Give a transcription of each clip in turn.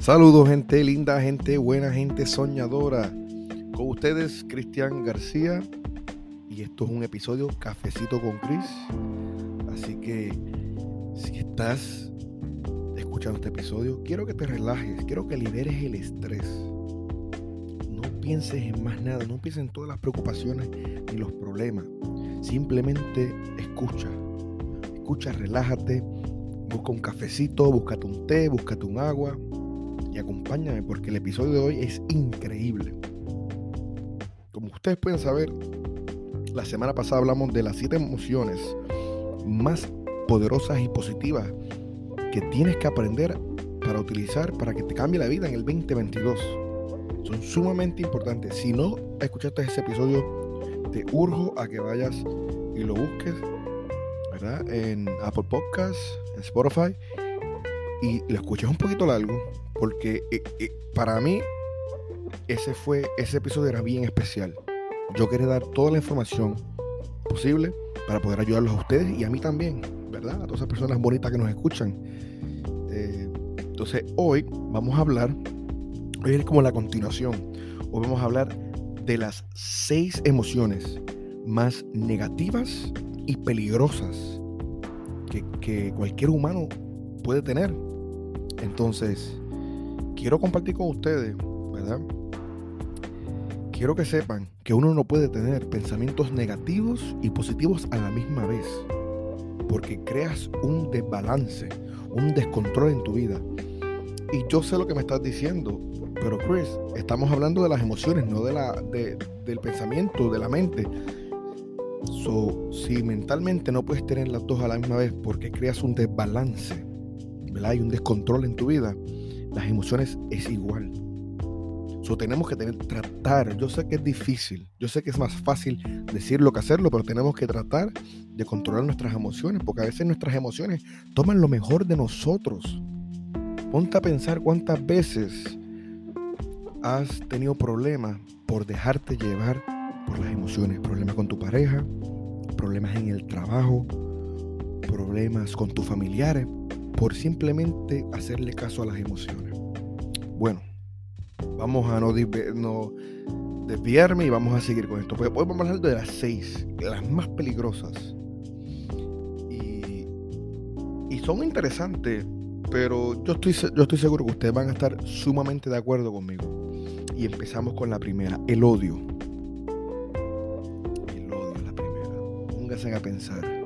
Saludos gente linda, gente buena, gente soñadora. Con ustedes Cristian García y esto es un episodio Cafecito con Chris. Así que si estás escuchando este episodio, quiero que te relajes, quiero que liberes el estrés. No pienses en más nada, no pienses en todas las preocupaciones ni los problemas. Simplemente escucha. Escucha, relájate, busca un cafecito, búscate un té, búscate un agua acompáñame porque el episodio de hoy es increíble. Como ustedes pueden saber, la semana pasada hablamos de las siete emociones más poderosas y positivas que tienes que aprender para utilizar para que te cambie la vida en el 2022. Son sumamente importantes. Si no escuchaste ese episodio, te urjo a que vayas y lo busques. En Apple Podcasts, en Spotify, y lo escuches un poquito largo, porque eh, eh, para mí ese fue ese episodio era bien especial. Yo quería dar toda la información posible para poder ayudarlos a ustedes y a mí también, ¿verdad? A todas esas personas bonitas que nos escuchan. Eh, entonces hoy vamos a hablar, hoy es como la continuación, hoy vamos a hablar de las seis emociones más negativas y peligrosas que, que cualquier humano puede tener. Entonces, quiero compartir con ustedes, ¿verdad? Quiero que sepan que uno no puede tener pensamientos negativos y positivos a la misma vez, porque creas un desbalance, un descontrol en tu vida. Y yo sé lo que me estás diciendo, pero Chris, estamos hablando de las emociones, no de la, del pensamiento, de la mente. So, si mentalmente no puedes tener las dos a la misma vez porque creas un desbalance, ¿verdad? Hay un descontrol en tu vida, las emociones es igual. So, tenemos que tener, tratar, yo sé que es difícil, yo sé que es más fácil decirlo que hacerlo, pero tenemos que tratar de controlar nuestras emociones, porque a veces nuestras emociones toman lo mejor de nosotros. Ponte a pensar cuántas veces has tenido problemas por dejarte llevar por las emociones, problemas con tu pareja, problemas en el trabajo, problemas con tus familiares, por simplemente hacerle caso a las emociones. Bueno, vamos a no, desviarme y vamos a seguir con esto. Pues hoy vamos a hablar de las seis, las más peligrosas. Y, y son interesantes, pero yo estoy, yo estoy seguro que ustedes van a estar sumamente de acuerdo conmigo. Y empezamos con la primera, el odio. El odio es la primera. Pónganse a pensar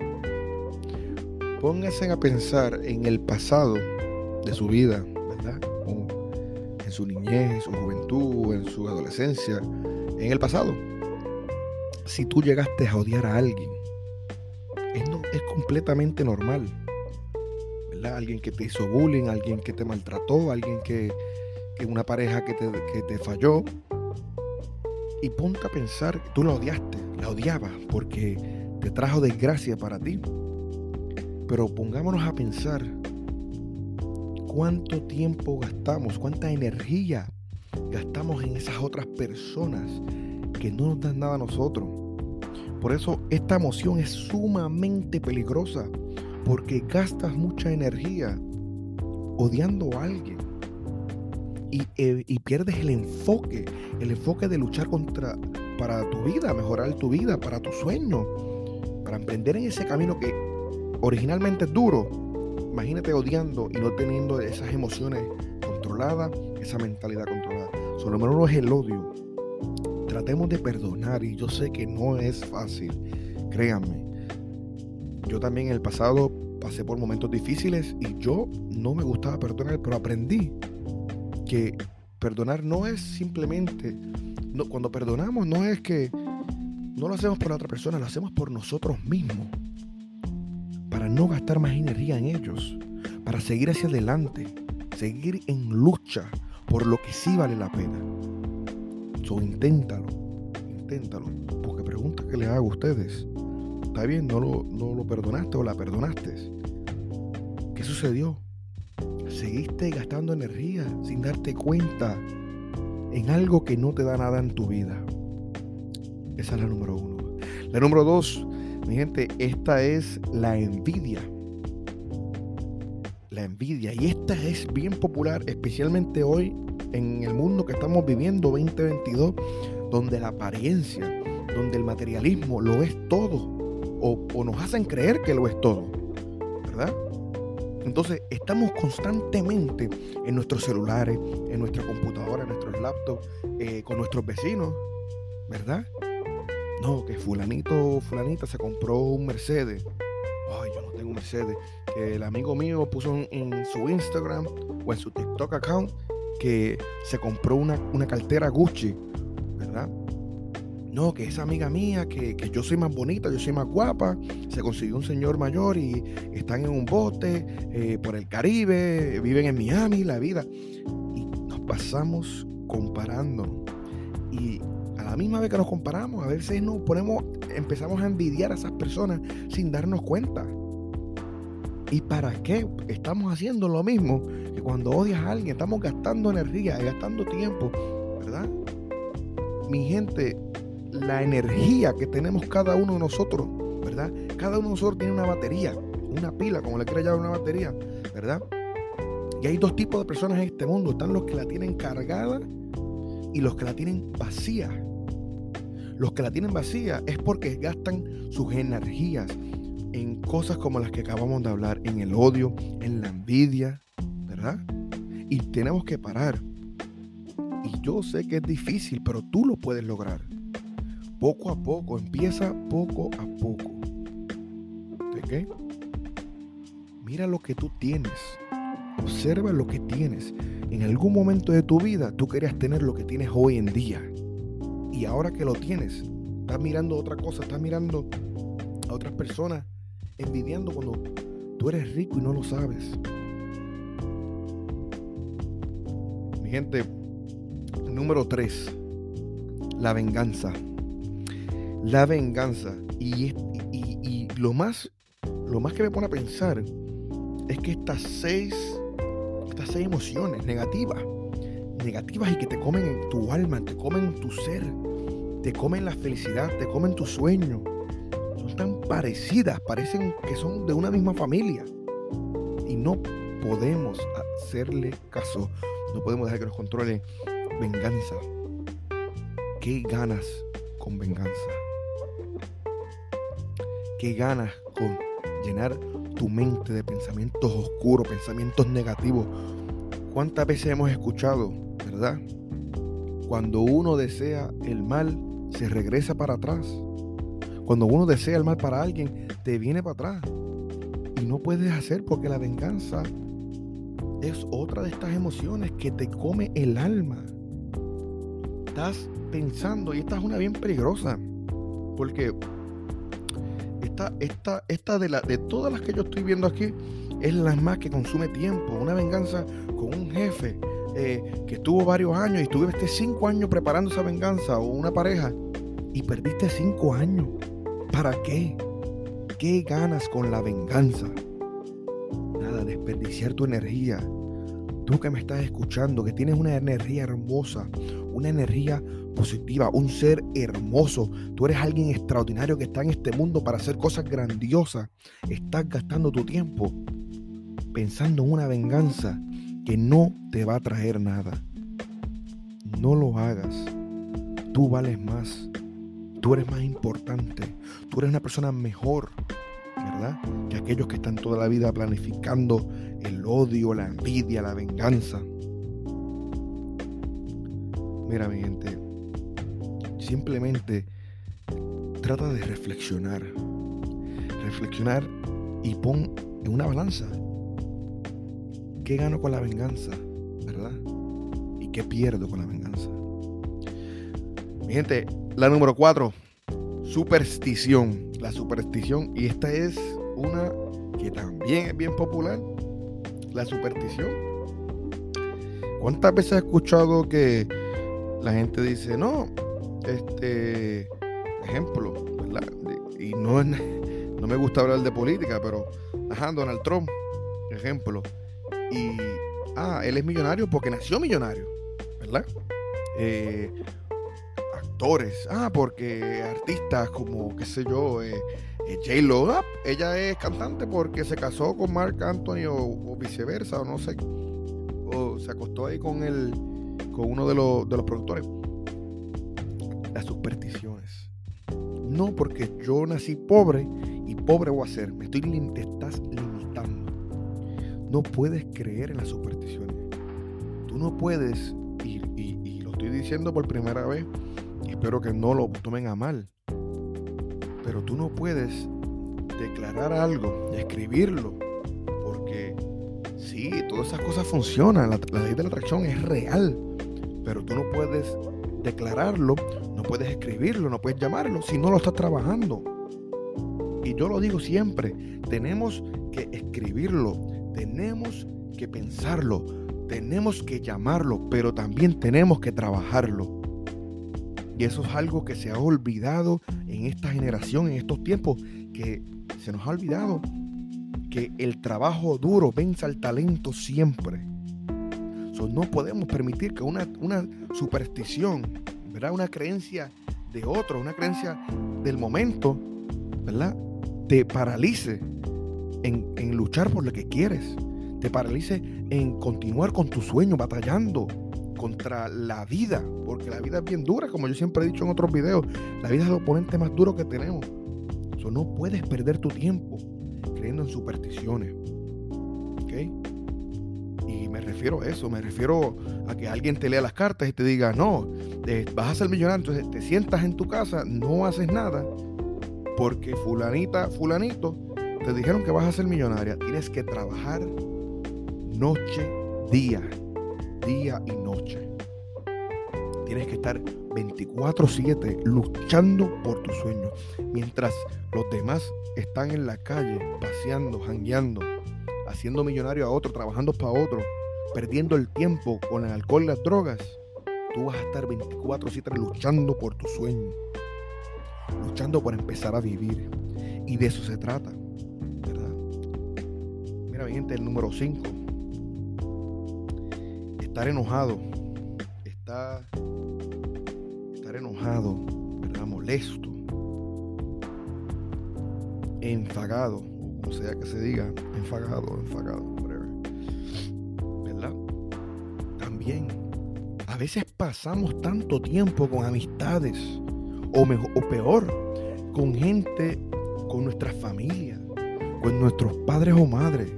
pónganse a pensar en el pasado de su vida, ¿verdad? en su niñez, en su juventud, en su adolescencia, en el pasado. Si tú llegaste a odiar a alguien, es, es completamente normal. ¿verdad? Alguien que te hizo bullying, alguien que te maltrató, alguien que, que una pareja que te, que te falló. Y ponte a pensar, tú la odiaste, la odiabas porque te trajo desgracia para ti. Pero pongámonos a pensar cuánto tiempo gastamos, cuánta energía gastamos en esas otras personas que no nos dan nada a nosotros. Por eso esta emoción es sumamente peligrosa, porque gastas mucha energía odiando a alguien y, eh, y, pierdes el enfoque, el enfoque de luchar contra para tu vida, mejorar tu vida, para tu sueño, para emprender en ese camino que originalmente es duro, imagínate odiando y no teniendo esas emociones controladas, esa mentalidad controlada. Solo menos es el odio. Tratemos de perdonar y yo sé que no es fácil, créanme. Yo también en el pasado pasé por momentos difíciles y yo no me gustaba perdonar, pero aprendí que perdonar no es simplemente, no, cuando perdonamos no es que no lo hacemos por la otra persona, lo hacemos por nosotros mismos para no gastar más energía en ellos, para seguir hacia adelante, seguir en lucha por lo que sí vale la pena. So, inténtalo, inténtalo, porque pregunta que le hago a ustedes. ¿Está bien? ¿No lo, no lo perdonaste o la perdonaste? ¿Qué sucedió? Seguiste gastando energía sin darte cuenta en algo que no te da nada en tu vida. Esa es la número uno. La número dos, mi gente, esta es la envidia. la envidia. Y esta es bien popular, especialmente hoy en el mundo que estamos viviendo, 2022, donde la apariencia, donde el materialismo lo es todo, o, o nos hacen creer que lo es todo, ¿verdad? Entonces estamos constantemente en nuestros celulares, en nuestra computadora, en nuestros laptops, eh, con nuestros vecinos, ¿verdad? No, que fulanito, fulanita se compró un Mercedes. Ay, yo no tengo Mercedes. Que el amigo mío puso en, su Instagram o en su TikTok account que se compró una, una cartera Gucci, ¿verdad? No, que esa amiga mía, que, yo soy más bonita, yo soy más guapa, se consiguió un señor mayor y están en un bote eh, por el Caribe, viven en Miami, la vida. Y nos pasamos comparando. Y la misma vez que nos comparamos, a veces nos ponemos, empezamos a envidiar a esas personas sin darnos cuenta. ¿Y para qué? Estamos haciendo lo mismo que cuando odias a alguien, estamos gastando energía, gastando tiempo, ¿verdad? Mi gente, la energía que tenemos cada uno de nosotros, ¿verdad? Cada uno de nosotros tiene una batería, una pila, como le quiera llamar una batería, ¿verdad? Y hay dos tipos de personas en este mundo. Están los que la tienen cargada y los que la tienen vacía. Los que la tienen vacía es porque gastan sus energías en cosas como las que acabamos de hablar, en el odio, en la envidia, ¿verdad? Y tenemos que parar. Y yo sé que es difícil, pero tú lo puedes lograr poco a poco, empieza poco a poco. ¿De qué? Mira lo que tú tienes. Observa lo que tienes. En algún momento de tu vida tú querías tener lo que tienes hoy en día. Y ahora que lo tienes, estás mirando otra cosa, estás mirando a otras personas envidiando cuando tú eres rico y no lo sabes. Mi gente, número 3, la venganza la venganza. Y, y, lo, más, lo más que me pone a pensar es que estas seis, estas seis emociones negativas, negativas y que te comen en tu alma, te comen en tu ser, te comen la felicidad, te comen tu sueño, son tan parecidas, parecen que son de una misma familia. Y no podemos hacerle caso, no podemos dejar que nos controle venganza. ¿Qué ganas con venganza? qué ganas con llenar tu mente de pensamientos oscuros, pensamientos negativos. ¿Cuántas veces hemos escuchado, verdad? Cuando uno desea el mal, se regresa para atrás. Cuando uno desea el mal para alguien, te viene para atrás. Y no puedes hacer porque la venganza es otra de estas emociones que te come el alma. Estás pensando, y esta es una bien peligrosa, porque esta, esta, de, la, de todas las que yo estoy viendo aquí es la más que consume tiempo. Una venganza con un jefe eh, que estuvo varios años y estuviste cinco años preparando esa venganza o una pareja y perdiste cinco años. ¿Para qué? ¿Qué ganas con la venganza? Nada, desperdiciar tu energía. Tú que me estás escuchando, que tienes una energía hermosa, una energía positiva, un ser hermoso. Tú eres alguien extraordinario que está en este mundo para hacer cosas grandiosas. Estás gastando tu tiempo pensando en una venganza que no te va a traer nada. No lo hagas. Tú vales más. Tú eres más importante. Tú eres una persona mejor, ¿verdad? Que aquellos que están toda la vida planificando el odio, la envidia, la venganza. Mira, mi gente, simplemente trata de reflexionar. Reflexionar y pon en una balanza. ¿Qué gano con la venganza? ¿Verdad? ¿Y qué pierdo con la venganza? Mi gente, la número cuatro, superstición. La superstición, y esta es una que también es bien popular, la superstición. ¿Cuántas veces he escuchado que la gente dice, no, este, ejemplo, ¿verdad? Y no, no me gusta hablar de política, pero, ajá, Donald Trump, ejemplo. Y, ah, él es millonario porque nació millonario, ¿verdad? Eh, ah, porque artistas como, qué sé yo, eh, Eh, J-Lo, ah, ella es cantante porque se casó con Mark Anthony o, viceversa, o no sé. O se acostó ahí con el, con uno de los, de los productores. Las supersticiones. No porque yo nací pobre y pobre voy a ser. Me estoy, te estás limitando. No puedes creer en las supersticiones. Tú no puedes, y, lo estoy diciendo por primera vez, espero que no lo tomen a mal pero tú no puedes declarar algo, escribirlo, porque sí, todas esas cosas funcionan, la, ley de la atracción es real, pero tú no puedes declararlo, no puedes escribirlo, no puedes llamarlo si no lo estás trabajando. Y yo lo digo siempre, tenemos que escribirlo, tenemos que pensarlo, tenemos que llamarlo, pero también tenemos que trabajarlo. Y eso es algo que se ha olvidado en esta generación, en estos tiempos, que se nos ha olvidado que el trabajo duro vence al talento siempre. no podemos permitir que una, una superstición, ¿verdad? una creencia de otro, una creencia del momento, ¿verdad? te paralice en, en luchar por lo que quieres, te paralice en continuar con tu sueño, batallando, contra la vida, porque la vida es bien dura, como yo siempre he dicho en otros videos, la vida es el oponente más duro que tenemos. eso no puedes perder tu tiempo creyendo en supersticiones. ¿Ok? Y me refiero a eso, me refiero a que alguien te lea las cartas y te diga, no, eh, vas a ser millonario, entonces te sientas en tu casa, no haces nada, porque fulanita, fulanito, te dijeron que vas a ser millonaria. Tienes que trabajar noche, día día y noche. Tienes que estar 24/7 luchando por tus sueños. Mientras los demás están en la calle, paseando, jangueando, haciendo millonario a otro, trabajando para otro, perdiendo el tiempo con el alcohol y las drogas, tú vas a estar 24/7 luchando por tu sueño. Luchando por empezar a vivir. Y de eso se trata. ¿Verdad? Mira, mi gente, el número 5 estar enojado, estar, estar enojado, ¿verdad? Molesto, enfagado, o sea que se diga, enfagado, enfagado, ¿verdad? También, a veces pasamos tanto tiempo con amistades, o, mejor, o peor, con gente, con nuestra familia, con nuestros padres o madres,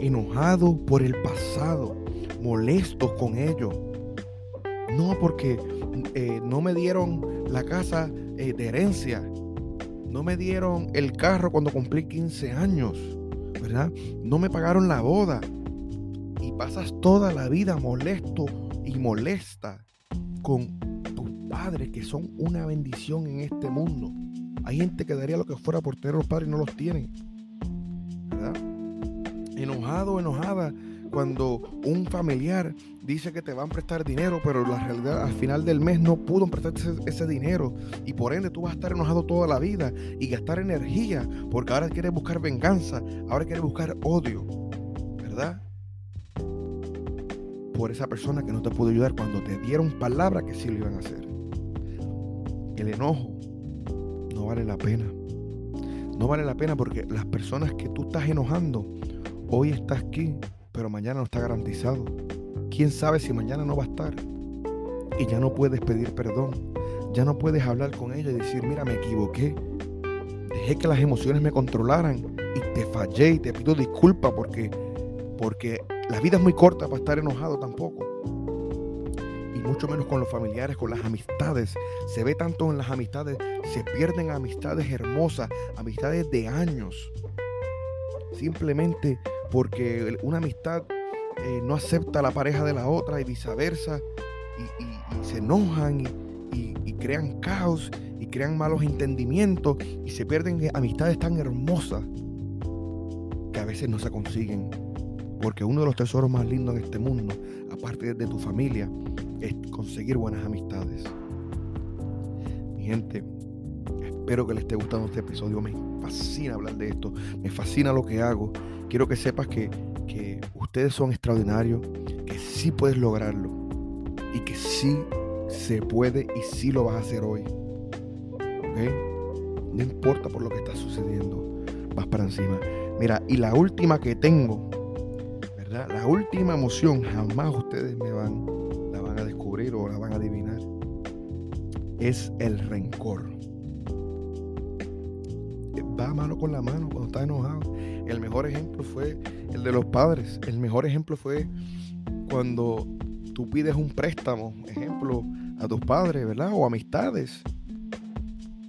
enojados por el pasado, molestos con ellos. No porque eh, no me dieron la casa eh, de herencia. No me dieron el carro cuando cumplí 15 años. ¿Verdad? No me pagaron la boda. Y pasas toda la vida molesto y molesta con tus padres que son una bendición en este mundo. Hay gente que daría lo que fuera por tener los padres y no los tienen. ¿Verdad? Enojado, enojada cuando un familiar dice que te van a prestar dinero, pero la realidad al final del mes no pudo prestarte ese, dinero y por ende tú vas a estar enojado toda la vida y gastar energía porque ahora quieres buscar venganza, ahora quieres buscar odio, ¿verdad? Por esa persona que no te pudo ayudar cuando te dieron palabra que sí lo iban a hacer. El enojo no vale la pena. No vale la pena porque las personas que tú estás enojando, hoy estás aquí pero mañana no está garantizado. ¿Quién sabe si mañana no va a estar? Y ya no puedes pedir perdón. Ya no puedes hablar con ella y decir, mira, me equivoqué. Dejé que las emociones me controlaran y te fallé y te pido disculpas porque, porque la vida es muy corta para estar enojado tampoco. Y mucho menos con los familiares, con las amistades. Se ve tanto en las amistades, se pierden amistades hermosas, amistades de años. Simplemente porque una amistad eh, no acepta la pareja de la otra y viceversa, y, se enojan y, crean caos y crean malos entendimientos y se pierden amistades tan hermosas que a veces no se consiguen. Porque uno de los tesoros más lindos en este mundo, aparte de tu familia, es conseguir buenas amistades. Mi gente, espero que les esté gustando este episodio. Fascina hablar de esto. Me fascina lo que hago quiero que sepas que, ustedes son extraordinarios, que sí puedes lograrlo y que sí se puede y sí lo vas a hacer hoy. ¿Ok? No importa por lo que está sucediendo, vas para encima. Mira, y la última que tengo, ¿verdad? La última emoción, jamás ustedes me van, la van a descubrir o la van a adivinar, es el rencor. Va mano con la mano cuando estás enojado. El mejor ejemplo fue el de los padres. El mejor ejemplo fue cuando tú pides un préstamo, ejemplo, a tus padres, ¿verdad? O amistades.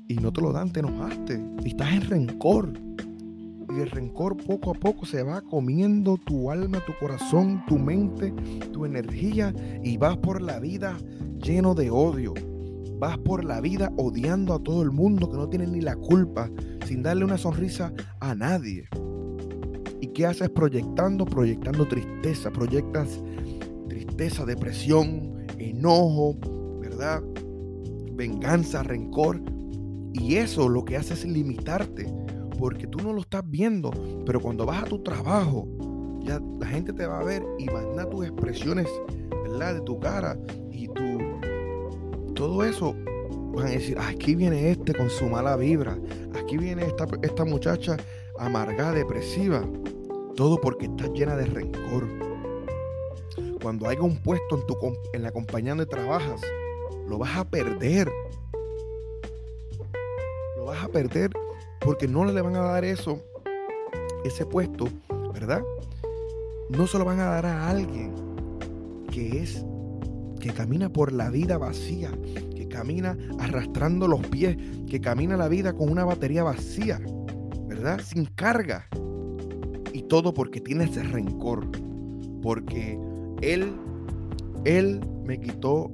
Y no te lo dan, te enojaste. Y estás en rencor. Y el rencor poco a poco se va comiendo tu alma, tu corazón, tu mente, tu energía. Y vas por la vida lleno de odio. Vas por la vida odiando a todo el mundo que no tiene ni la culpa, sin darle una sonrisa a nadie. ¿Y qué haces proyectando? Proyectando tristeza, proyectas tristeza, depresión, enojo, ¿verdad? Venganza, rencor. Y eso lo que hace es limitarte, porque tú no lo estás viendo, pero cuando vas a tu trabajo, ya la gente te va a ver y manda tus expresiones, ¿verdad? De tu cara todo eso van a decir, aquí viene este con su mala vibra, aquí viene esta, esta muchacha amargada, depresiva, todo porque está llena de rencor. Cuando haya un puesto en, tu, en la compañía donde trabajas, lo vas a perder. Lo vas a perder porque no le van a dar eso, ese puesto, ¿verdad? No se lo van a dar a alguien que es, que camina por la vida vacía, que camina arrastrando los pies, que camina la vida con una batería vacía, ¿verdad? Sin carga. Y todo porque tiene ese rencor. Porque él, él me quitó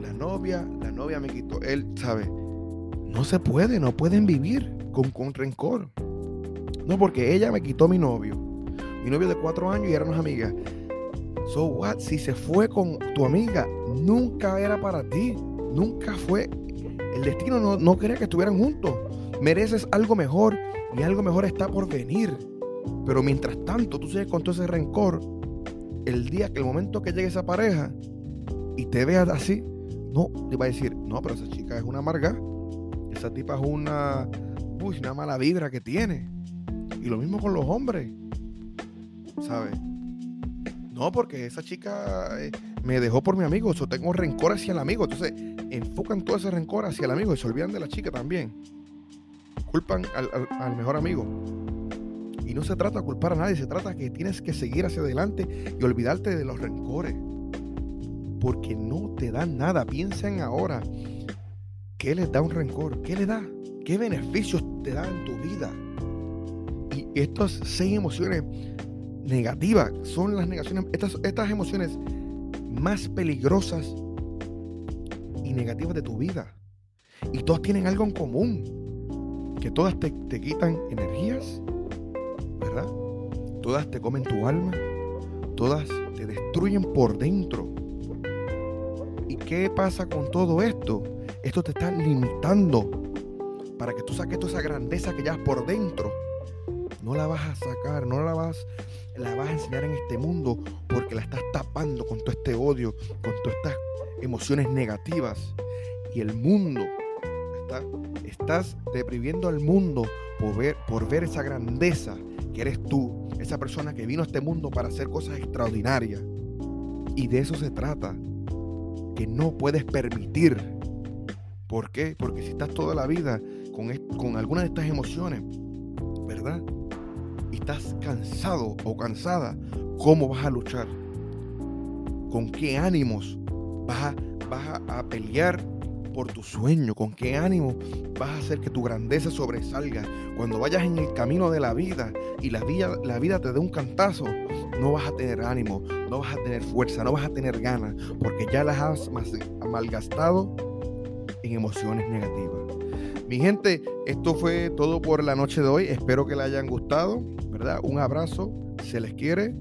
la novia, la novia me quitó. Él, ¿sabe? No se puede, no pueden vivir con, con rencor. No, porque ella me quitó mi novio. Mi novio de cuatro años y éramos amigas. So what? Si se fue con tu amiga, nunca era para ti. Nunca fue. El destino no, no quería que estuvieran juntos. Mereces algo mejor y algo mejor está por venir. Pero mientras tanto, tú sigues con todo ese rencor. El día que el momento que llegue esa pareja y te veas así, no, te va a decir, no, pero esa chica es una amarga. Esa tipa es una, uy, una mala vibra que tiene. Y lo mismo con los hombres. ¿Sabes? No, porque esa chica eh, me dejó por mi amigo. Yo tengo rencor hacia el amigo. Entonces, enfocan todo ese rencor hacia el amigo y se olvidan de la chica también culpan al, mejor amigo. Y no se trata de culpar a nadie, se trata que tienes que seguir hacia adelante y olvidarte de los rencores. Porque no te dan nada. Piensen ahora, ¿qué les da un rencor? ¿Qué le da? ¿Qué beneficios te da en tu vida? Y estas seis emociones negativas son las negaciones, estas, estas emociones más peligrosas y negativas de tu vida. Y todas tienen algo en común que todas te, quitan energías, ¿verdad? Todas te comen tu alma, todas te destruyen por dentro. ¿Y qué pasa con todo esto? Esto te está limitando para que tú saques toda esa grandeza que llevas por dentro. No la vas a sacar, no la vas, la vas a enseñar en este mundo porque la estás tapando con todo este odio, con todas estas emociones negativas. Y el mundo estás deprimiendo al mundo por ver, por ver esa grandeza que eres tú, esa persona que vino a este mundo para hacer cosas extraordinarias. Y de eso se trata, que no puedes permitir. ¿Por qué? Porque si estás toda la vida con, con alguna de estas emociones, ¿verdad? Estás cansado o cansada, ¿cómo vas a luchar? ¿Con qué ánimos vas vas a pelear por tu sueño, con qué ánimo vas a hacer que tu grandeza sobresalga. Cuando vayas en el camino de la vida y la vida, la vida te dé un cantazo, no vas a tener ánimo, no vas a tener fuerza, no vas a tener ganas, porque ya las has malgastado en emociones negativas. Mi gente, esto fue todo por la noche de hoy. Espero que les hayan gustado, ¿verdad? Un abrazo, se les quiere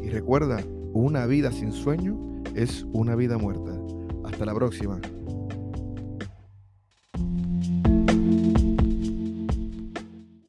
y recuerda, una vida sin sueño es una vida muerta. Hasta la próxima.